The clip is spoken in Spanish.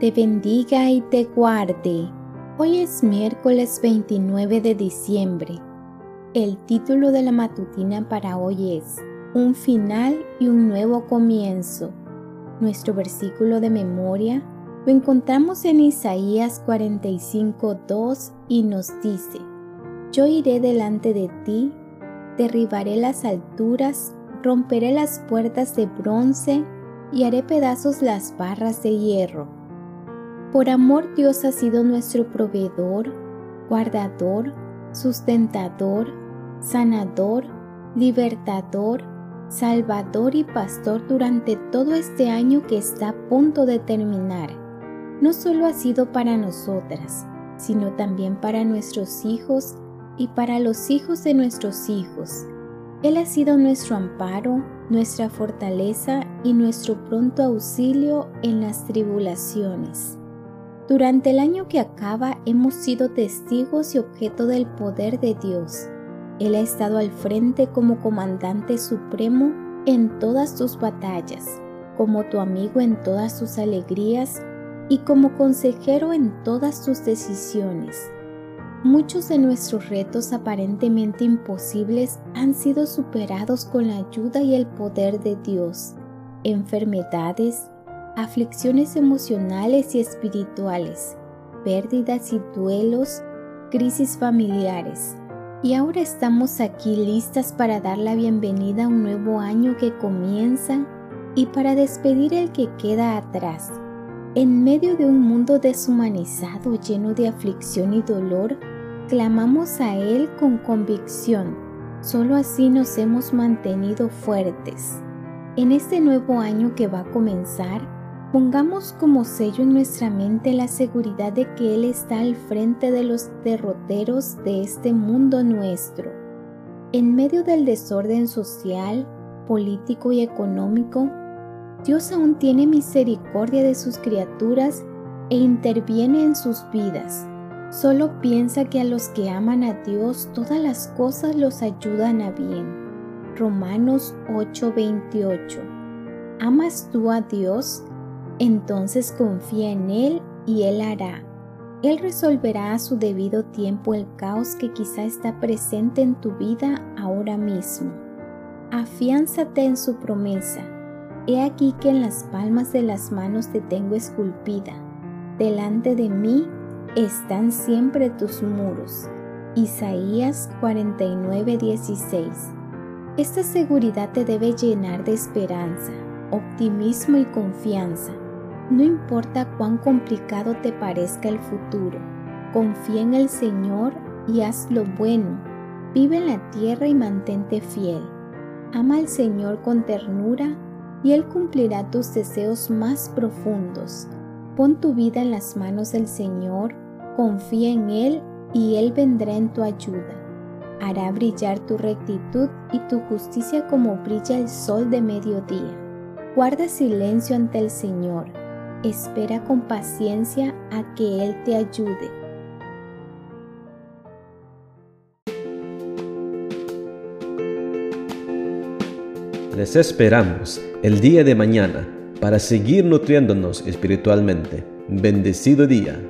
te bendiga y te guarde. Hoy es miércoles 29 de diciembre. El título de la matutina para hoy es Un final y un nuevo comienzo. Nuestro versículo de memoria lo encontramos en Isaías 45:2 y nos dice, Yo iré delante de ti, derribaré las alturas, romperé las puertas de bronce y haré pedazos las barras de hierro por amor Dios ha sido nuestro proveedor, guardador, sustentador, sanador, libertador, salvador y pastor durante todo este año que está a punto de terminar. No solo ha sido para nosotras, sino también para nuestros hijos y para los hijos de nuestros hijos. Él ha sido nuestro amparo, nuestra fortaleza y nuestro pronto auxilio en las tribulaciones. Durante el año que acaba hemos sido testigos y objeto del poder de Dios. Él ha estado al frente como comandante supremo en todas tus batallas, como tu amigo en todas tus alegrías y como consejero en todas tus decisiones. Muchos de nuestros retos aparentemente imposibles han sido superados con la ayuda y el poder de Dios. Enfermedades, aflicciones emocionales y espirituales, pérdidas y duelos, crisis familiares. Y ahora estamos aquí listas para dar la bienvenida a un nuevo año que comienza y para despedir el que queda atrás. En medio de un mundo deshumanizado lleno de aflicción y dolor, clamamos a Él con convicción. Solo así nos hemos mantenido fuertes. En este nuevo año que va a comenzar, Pongamos como sello en nuestra mente la seguridad de que Él está al frente de los derroteros de este mundo nuestro. En medio del desorden social, político y económico, Dios aún tiene misericordia de sus criaturas e interviene en sus vidas. Solo piensa que a los que aman a Dios todas las cosas los ayudan a bien. Romanos 8:28. ¿Amas tú a Dios? Entonces confía en Él y Él hará. Él resolverá a su debido tiempo el caos que quizá está presente en tu vida ahora mismo. Afiánzate en su promesa. He aquí que en las palmas de las manos te tengo esculpida. Delante de mí están siempre tus muros. Isaías 49:16. Esta seguridad te debe llenar de esperanza, optimismo y confianza no importa cuán complicado te parezca el futuro, confía en el Señor y haz lo bueno. Vive en la tierra y mantente fiel. Ama al Señor con ternura y Él cumplirá tus deseos más profundos. Pon tu vida en las manos del Señor, confía en Él y Él vendrá en tu ayuda. Hará brillar tu rectitud y tu justicia como brilla el sol de mediodía. Guarda silencio ante el Señor espera con paciencia a que Él te ayude. Les esperamos el día de mañana para seguir nutriéndonos espiritualmente. Bendecido día.